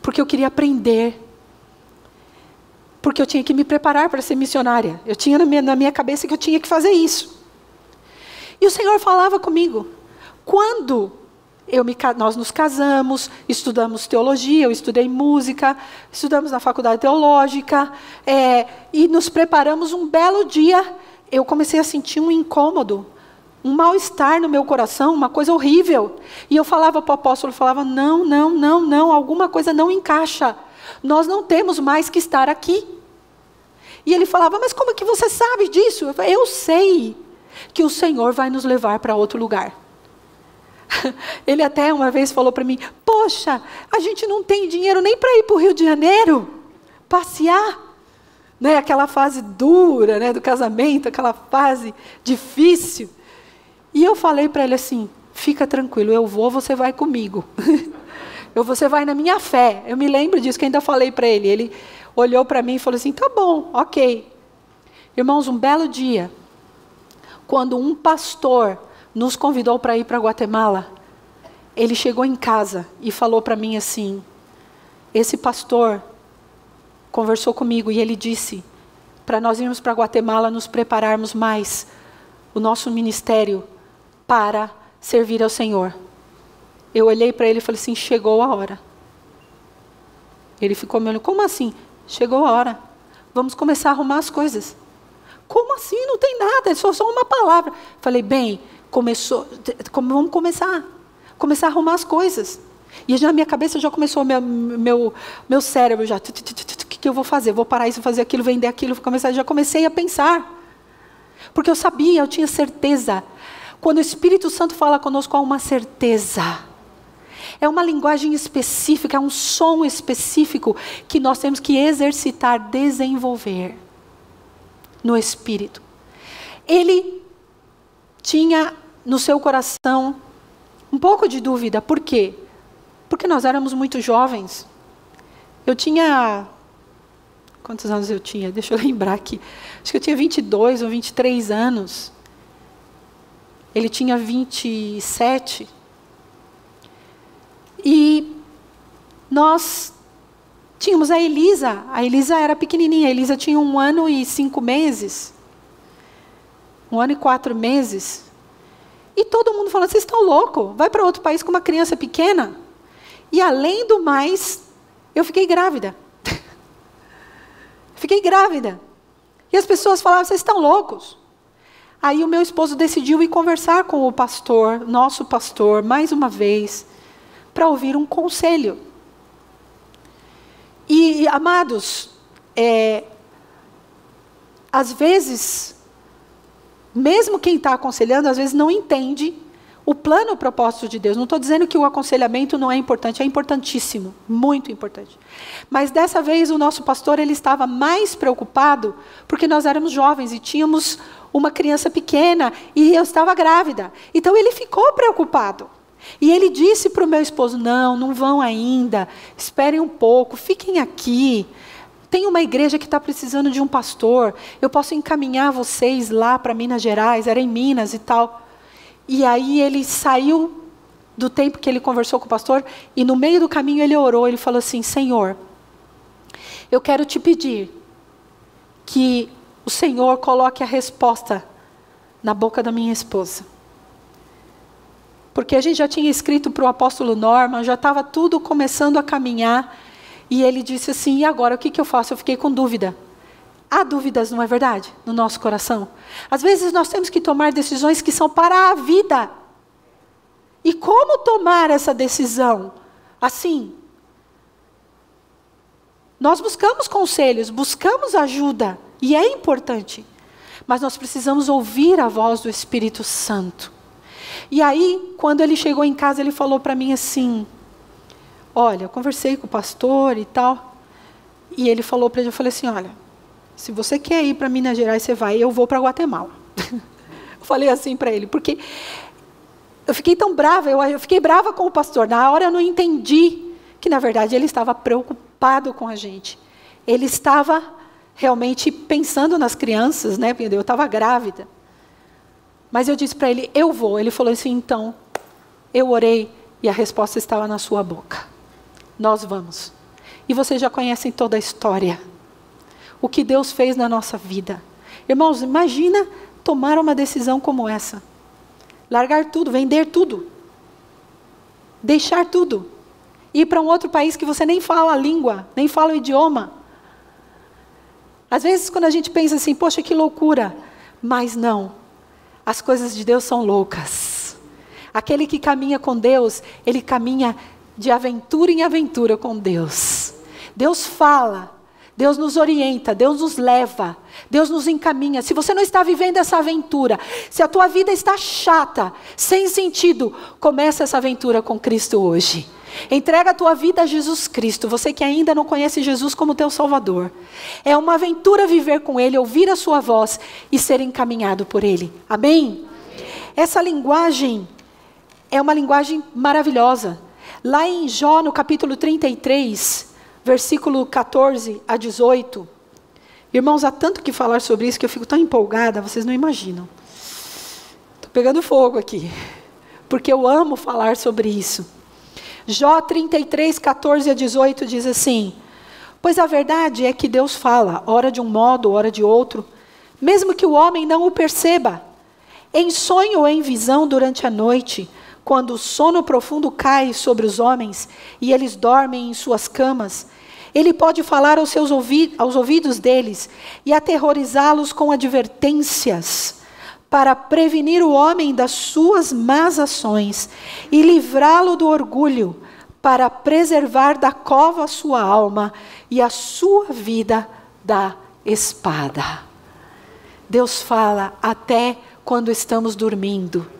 porque eu queria aprender. Porque eu tinha que me preparar para ser missionária. Eu tinha na minha, na minha cabeça que eu tinha que fazer isso. E o Senhor falava comigo: quando me, nós nos casamos, estudamos teologia, eu estudei música, estudamos na faculdade teológica, é, e nos preparamos um belo dia. Eu comecei a sentir um incômodo, um mal-estar no meu coração, uma coisa horrível. E eu falava para o apóstolo, falava, não, não, não, não, alguma coisa não encaixa. Nós não temos mais que estar aqui. E ele falava, mas como é que você sabe disso? Eu, falei, eu sei que o Senhor vai nos levar para outro lugar. [LAUGHS] Ele até uma vez falou para mim: Poxa, a gente não tem dinheiro nem para ir para o Rio de Janeiro passear. Né, aquela fase dura né, do casamento, aquela fase difícil. E eu falei para ele assim: fica tranquilo, eu vou, você vai comigo. [LAUGHS] eu, você vai na minha fé. Eu me lembro disso, que ainda falei para ele. Ele olhou para mim e falou assim: tá bom, ok. Irmãos, um belo dia, quando um pastor nos convidou para ir para Guatemala, ele chegou em casa e falou para mim assim: esse pastor conversou comigo e ele disse para nós irmos para Guatemala nos prepararmos mais o nosso ministério para servir ao Senhor. Eu olhei para ele e falei assim: chegou a hora. Ele ficou me olhando: como assim? Chegou a hora. Vamos começar a arrumar as coisas. Como assim? Não tem nada, é só, só uma palavra. Falei: bem, começou, vamos começar, começar a arrumar as coisas. E já na minha cabeça já começou meu meu meu cérebro já, o que, que eu vou fazer? Vou parar isso, fazer aquilo, vender aquilo, começar. Já comecei a pensar, porque eu sabia, eu tinha certeza. Quando o Espírito Santo fala conosco, há uma certeza. É uma linguagem específica, é um som específico que nós temos que exercitar, desenvolver no Espírito. Ele tinha no seu coração um pouco de dúvida. Por quê? Porque nós éramos muito jovens. Eu tinha. Quantos anos eu tinha? Deixa eu [LAUGHS] lembrar aqui. Acho que eu tinha 22 ou 23 anos. Ele tinha 27. E nós tínhamos a Elisa. A Elisa era pequenininha. A Elisa tinha um ano e cinco meses um ano e quatro meses. E todo mundo falando: vocês estão loucos? Vai para outro país com uma criança pequena? E além do mais, eu fiquei grávida. [LAUGHS] fiquei grávida. E as pessoas falavam: vocês estão loucos? Aí o meu esposo decidiu ir conversar com o pastor, nosso pastor, mais uma vez, para ouvir um conselho. E, amados, é, às vezes mesmo quem está aconselhando, às vezes não entende o plano, o propósito de Deus. Não estou dizendo que o aconselhamento não é importante, é importantíssimo, muito importante. Mas dessa vez o nosso pastor ele estava mais preocupado porque nós éramos jovens e tínhamos uma criança pequena e eu estava grávida. Então ele ficou preocupado. E ele disse para o meu esposo: Não, não vão ainda, esperem um pouco, fiquem aqui. Tem uma igreja que está precisando de um pastor. Eu posso encaminhar vocês lá para Minas Gerais, era em Minas e tal. E aí ele saiu do tempo que ele conversou com o pastor e no meio do caminho ele orou. Ele falou assim: Senhor, eu quero te pedir que o Senhor coloque a resposta na boca da minha esposa. porque a gente já tinha escrito para o apóstolo Norman, já estava tudo começando a caminhar, e ele disse assim: e agora o que, que eu faço? Eu fiquei com dúvida. Há dúvidas, não é verdade? No nosso coração. Às vezes nós temos que tomar decisões que são para a vida. E como tomar essa decisão? Assim. Nós buscamos conselhos, buscamos ajuda, e é importante. Mas nós precisamos ouvir a voz do Espírito Santo. E aí, quando ele chegou em casa, ele falou para mim assim: Olha, eu conversei com o pastor e tal. E ele falou para ele, eu falei assim, olha, se você quer ir para Minas Gerais, você vai, eu vou para Guatemala. [LAUGHS] eu falei assim para ele, porque eu fiquei tão brava, eu, eu fiquei brava com o pastor. Na hora eu não entendi que, na verdade, ele estava preocupado com a gente. Ele estava realmente pensando nas crianças, né? Eu estava grávida. Mas eu disse para ele, eu vou. Ele falou assim, então, eu orei e a resposta estava na sua boca. Nós vamos. E vocês já conhecem toda a história o que Deus fez na nossa vida. Irmãos, imagina tomar uma decisão como essa. Largar tudo, vender tudo. Deixar tudo. Ir para um outro país que você nem fala a língua, nem fala o idioma. Às vezes, quando a gente pensa assim, poxa, que loucura. Mas não. As coisas de Deus são loucas. Aquele que caminha com Deus, ele caminha de aventura em aventura com Deus. Deus fala, Deus nos orienta, Deus nos leva, Deus nos encaminha. Se você não está vivendo essa aventura, se a tua vida está chata, sem sentido, começa essa aventura com Cristo hoje. Entrega a tua vida a Jesus Cristo, você que ainda não conhece Jesus como teu Salvador. É uma aventura viver com Ele, ouvir a sua voz e ser encaminhado por Ele. Amém? Essa linguagem é uma linguagem maravilhosa. Lá em Jó, no capítulo 33, versículo 14 a 18. Irmãos, há tanto que falar sobre isso que eu fico tão empolgada, vocês não imaginam. Estou pegando fogo aqui, porque eu amo falar sobre isso. Jó 33, 14 a 18 diz assim: Pois a verdade é que Deus fala, ora de um modo, ora de outro, mesmo que o homem não o perceba. Em sonho ou em visão durante a noite, quando o sono profundo cai sobre os homens e eles dormem em suas camas, ele pode falar aos, seus ouvi aos ouvidos deles e aterrorizá-los com advertências, para prevenir o homem das suas más ações e livrá-lo do orgulho, para preservar da cova a sua alma e a sua vida da espada. Deus fala até quando estamos dormindo,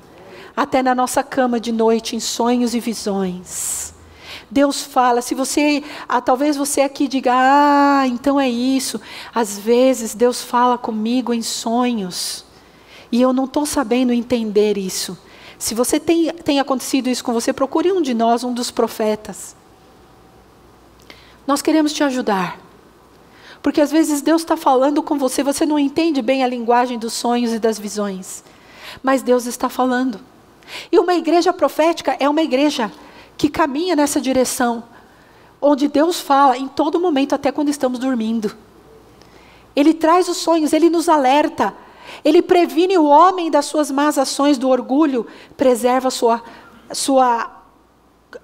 até na nossa cama de noite, em sonhos e visões. Deus fala. Se você, ah, talvez você aqui diga, ah, então é isso. Às vezes Deus fala comigo em sonhos e eu não estou sabendo entender isso. Se você tem, tem acontecido isso com você, procure um de nós, um dos profetas. Nós queremos te ajudar. Porque às vezes Deus está falando com você, você não entende bem a linguagem dos sonhos e das visões. Mas Deus está falando. E uma igreja profética é uma igreja que caminha nessa direção, onde Deus fala em todo momento, até quando estamos dormindo. Ele traz os sonhos, ele nos alerta, ele previne o homem das suas más ações, do orgulho, preserva a sua, sua,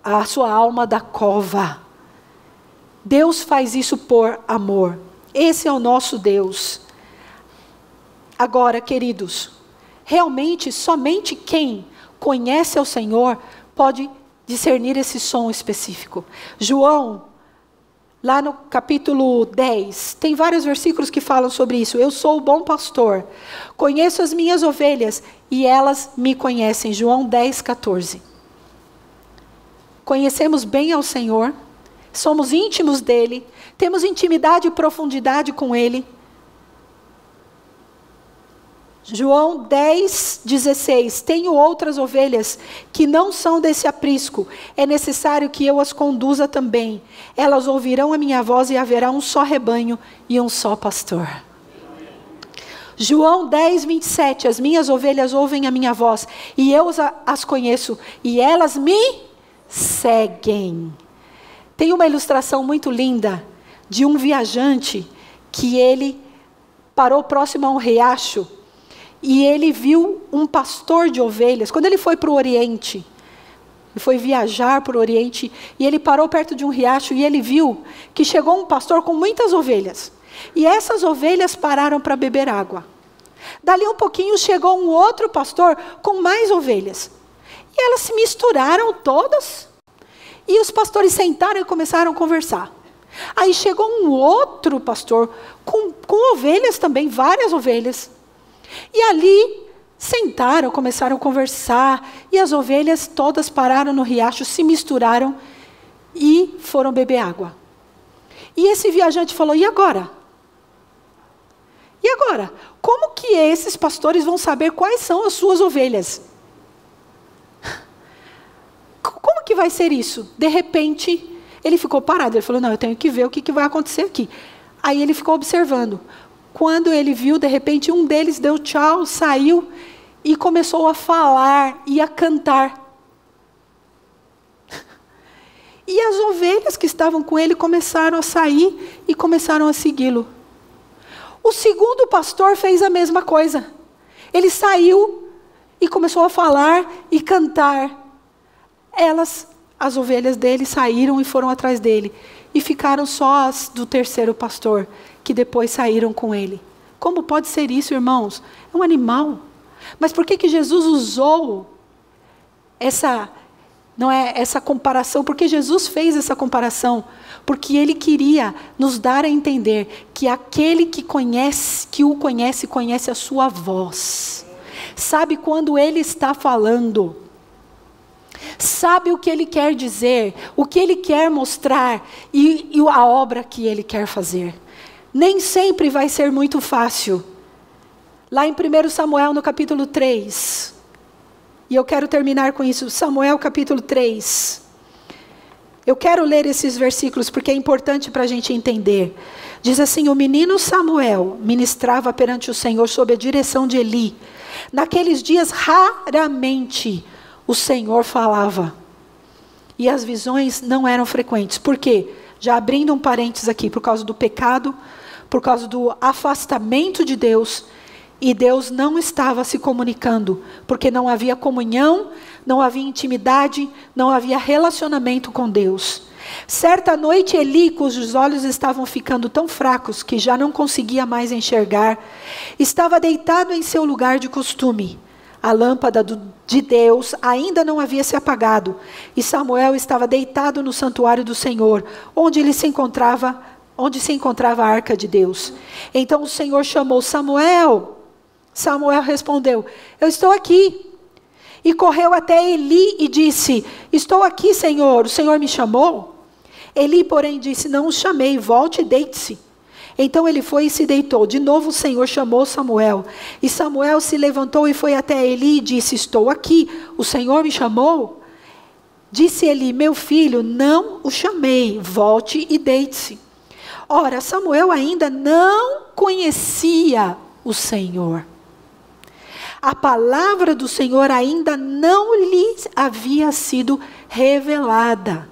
a sua alma da cova. Deus faz isso por amor. Esse é o nosso Deus. Agora, queridos, realmente somente quem conhece ao Senhor pode discernir esse som específico. João, lá no capítulo 10, tem vários versículos que falam sobre isso. Eu sou o bom pastor, conheço as minhas ovelhas e elas me conhecem. João 10, 14. Conhecemos bem ao Senhor, somos íntimos dele, temos intimidade e profundidade com ele. João 10, 16. Tenho outras ovelhas que não são desse aprisco. É necessário que eu as conduza também. Elas ouvirão a minha voz e haverá um só rebanho e um só pastor. João 10, 27. As minhas ovelhas ouvem a minha voz e eu as conheço e elas me seguem. Tem uma ilustração muito linda de um viajante que ele parou próximo a um riacho e ele viu um pastor de ovelhas. Quando ele foi para o Oriente, e foi viajar para o Oriente, e ele parou perto de um riacho e ele viu que chegou um pastor com muitas ovelhas. E essas ovelhas pararam para beber água. Dali um pouquinho chegou um outro pastor com mais ovelhas. E elas se misturaram todas. E os pastores sentaram e começaram a conversar. Aí chegou um outro pastor com, com ovelhas também, várias ovelhas. E ali sentaram, começaram a conversar. E as ovelhas todas pararam no riacho, se misturaram e foram beber água. E esse viajante falou: e agora? E agora? Como que esses pastores vão saber quais são as suas ovelhas? [LAUGHS] Como que vai ser isso? De repente, ele ficou parado. Ele falou: Não, eu tenho que ver o que, que vai acontecer aqui. Aí ele ficou observando. Quando ele viu, de repente, um deles deu tchau, saiu e começou a falar e a cantar. [LAUGHS] E as ovelhas que estavam com ele começaram a sair e começaram a segui-lo. O segundo pastor fez a mesma coisa. Ele saiu e começou a falar e cantar. Elas, as ovelhas dele, saíram e foram atrás dele. E ficaram só as do terceiro pastor, que depois saíram com ele. Como pode ser isso, irmãos? É um animal. Mas por que, que Jesus usou essa, não é essa comparação? Porque Jesus fez essa comparação porque ele queria nos dar a entender que aquele que conhece, que o conhece, conhece a sua voz. Sabe quando ele está falando. Sabe o que ele quer dizer, o que ele quer mostrar e, e a obra que ele quer fazer. Nem sempre vai ser muito fácil. Lá em 1 Samuel, no capítulo 3, e eu quero terminar com isso, Samuel capítulo 3. Eu quero ler esses versículos porque é importante para a gente entender. Diz assim: O menino Samuel ministrava perante o Senhor sob a direção de Eli. Naqueles dias, raramente o Senhor falava. E as visões não eram frequentes. Por quê? Já abrindo um parênteses aqui, por causa do pecado, por causa do afastamento de Deus e Deus não estava se comunicando, porque não havia comunhão, não havia intimidade, não havia relacionamento com Deus. Certa noite, Eli, cujos olhos estavam ficando tão fracos que já não conseguia mais enxergar, estava deitado em seu lugar de costume. A lâmpada do, de Deus ainda não havia se apagado, e Samuel estava deitado no santuário do Senhor, onde ele se encontrava, onde se encontrava a arca de Deus. Então o Senhor chamou Samuel. Samuel respondeu: Eu estou aqui. E correu até Eli e disse: Estou aqui, Senhor, o Senhor me chamou? Eli, porém, disse: Não o chamei, volte e deite-se. Então ele foi e se deitou. De novo o Senhor chamou Samuel. E Samuel se levantou e foi até Eli e disse: Estou aqui, o Senhor me chamou? Disse Eli: Meu filho, não o chamei, volte e deite-se. Ora, Samuel ainda não conhecia o Senhor a palavra do Senhor ainda não lhe havia sido revelada.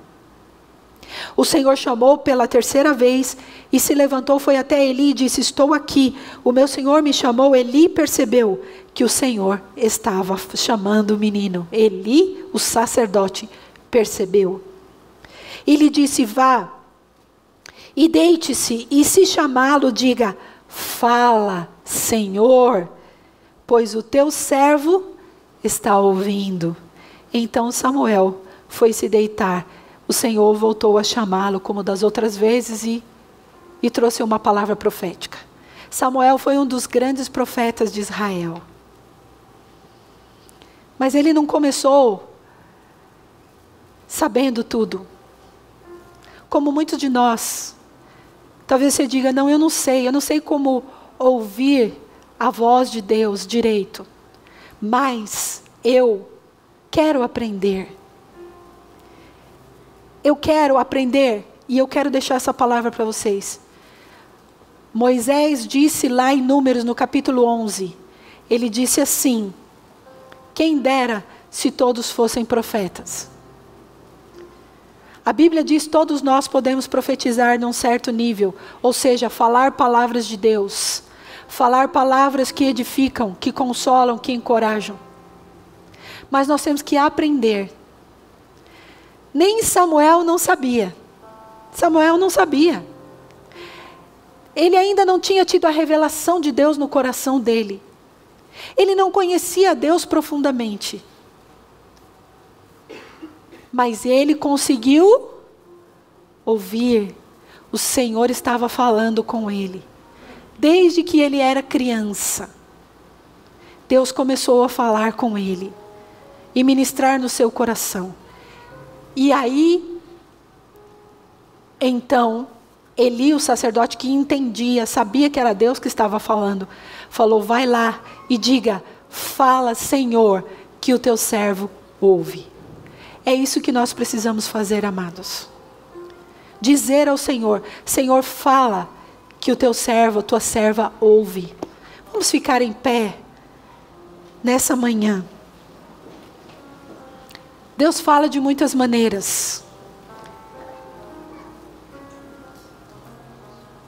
O Senhor chamou pela terceira vez e se levantou, foi até Eli e disse: Estou aqui. O meu Senhor me chamou. Eli percebeu que o Senhor estava chamando o menino. Eli, o sacerdote, percebeu. E lhe disse: Vá e deite-se, e se chamá-lo, diga: Fala, Senhor pois o teu servo está ouvindo. Então Samuel foi se deitar. O Senhor voltou a chamá-lo como das outras vezes e, e trouxe uma palavra profética. Samuel foi um dos grandes profetas de Israel. Mas ele não começou sabendo tudo. Como muitos de nós. Talvez você diga: não, eu não sei, eu não sei como ouvir a voz de Deus direito, mas eu quero aprender. Eu quero aprender e eu quero deixar essa palavra para vocês. Moisés disse lá em Números, no capítulo 11, ele disse assim: Quem dera se todos fossem profetas. A Bíblia diz: todos nós podemos profetizar num certo nível, ou seja, falar palavras de Deus falar palavras que edificam, que consolam, que encorajam. Mas nós temos que aprender Nem Samuel não sabia. Samuel não sabia. Ele ainda não tinha tido a revelação de Deus no coração dele. Ele não conhecia Deus profundamente. Mas ele conseguiu ouvir. O Senhor estava falando com ele. Desde que ele era criança. Deus começou a falar com ele e ministrar no seu coração. E aí, então, Eli, o sacerdote que entendia, sabia que era Deus que estava falando, falou: Vai lá e diga, fala, Senhor, que o teu servo ouve. É isso que nós precisamos fazer, amados. Dizer ao Senhor: Senhor, fala, que o teu servo, a tua serva ouve. Vamos ficar em pé nessa manhã. Deus fala de muitas maneiras.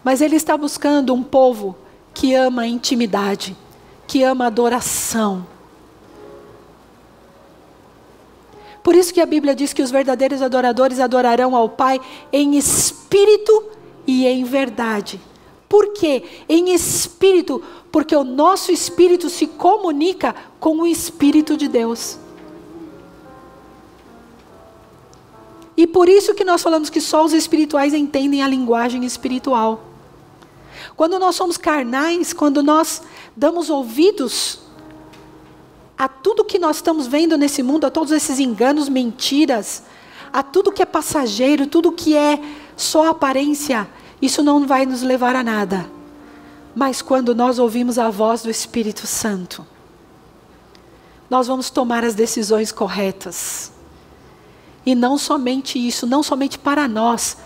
Mas Ele está buscando um povo que ama a intimidade, que ama a adoração. Por isso que a Bíblia diz que os verdadeiros adoradores adorarão ao Pai em espírito e em verdade. Por quê? Em espírito, porque o nosso espírito se comunica com o espírito de Deus. E por isso que nós falamos que só os espirituais entendem a linguagem espiritual. Quando nós somos carnais, quando nós damos ouvidos a tudo que nós estamos vendo nesse mundo, a todos esses enganos, mentiras, a tudo que é passageiro, tudo que é só aparência, isso não vai nos levar a nada. Mas quando nós ouvimos a voz do Espírito Santo, nós vamos tomar as decisões corretas. E não somente isso, não somente para nós,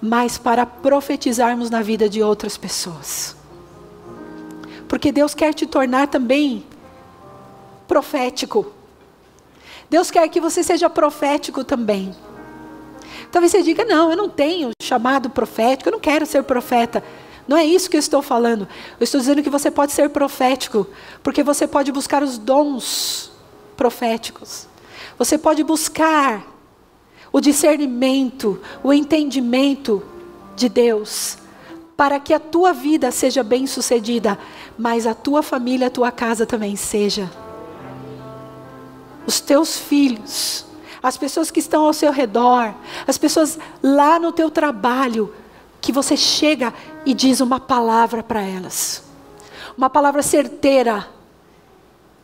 mas para profetizarmos na vida de outras pessoas. Porque Deus quer te tornar também profético. Deus quer que você seja profético também. Talvez você diga: não, eu não tenho chamado profético, eu não quero ser profeta. Não é isso que eu estou falando. Eu estou dizendo que você pode ser profético, porque você pode buscar os dons proféticos. Você pode buscar o discernimento, o entendimento de Deus, para que a tua vida seja bem-sucedida, mas a tua família, a tua casa também seja. Os teus filhos, as pessoas que estão ao seu redor, as pessoas lá no teu trabalho, que você chega e diz uma palavra para elas. Uma palavra certeira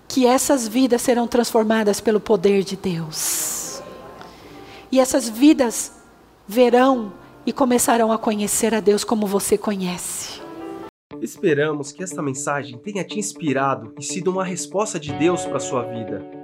que essas vidas serão transformadas pelo poder de Deus. E essas vidas verão e começarão a conhecer a Deus como você conhece. Esperamos que esta mensagem tenha te inspirado e sido uma resposta de Deus para a sua vida.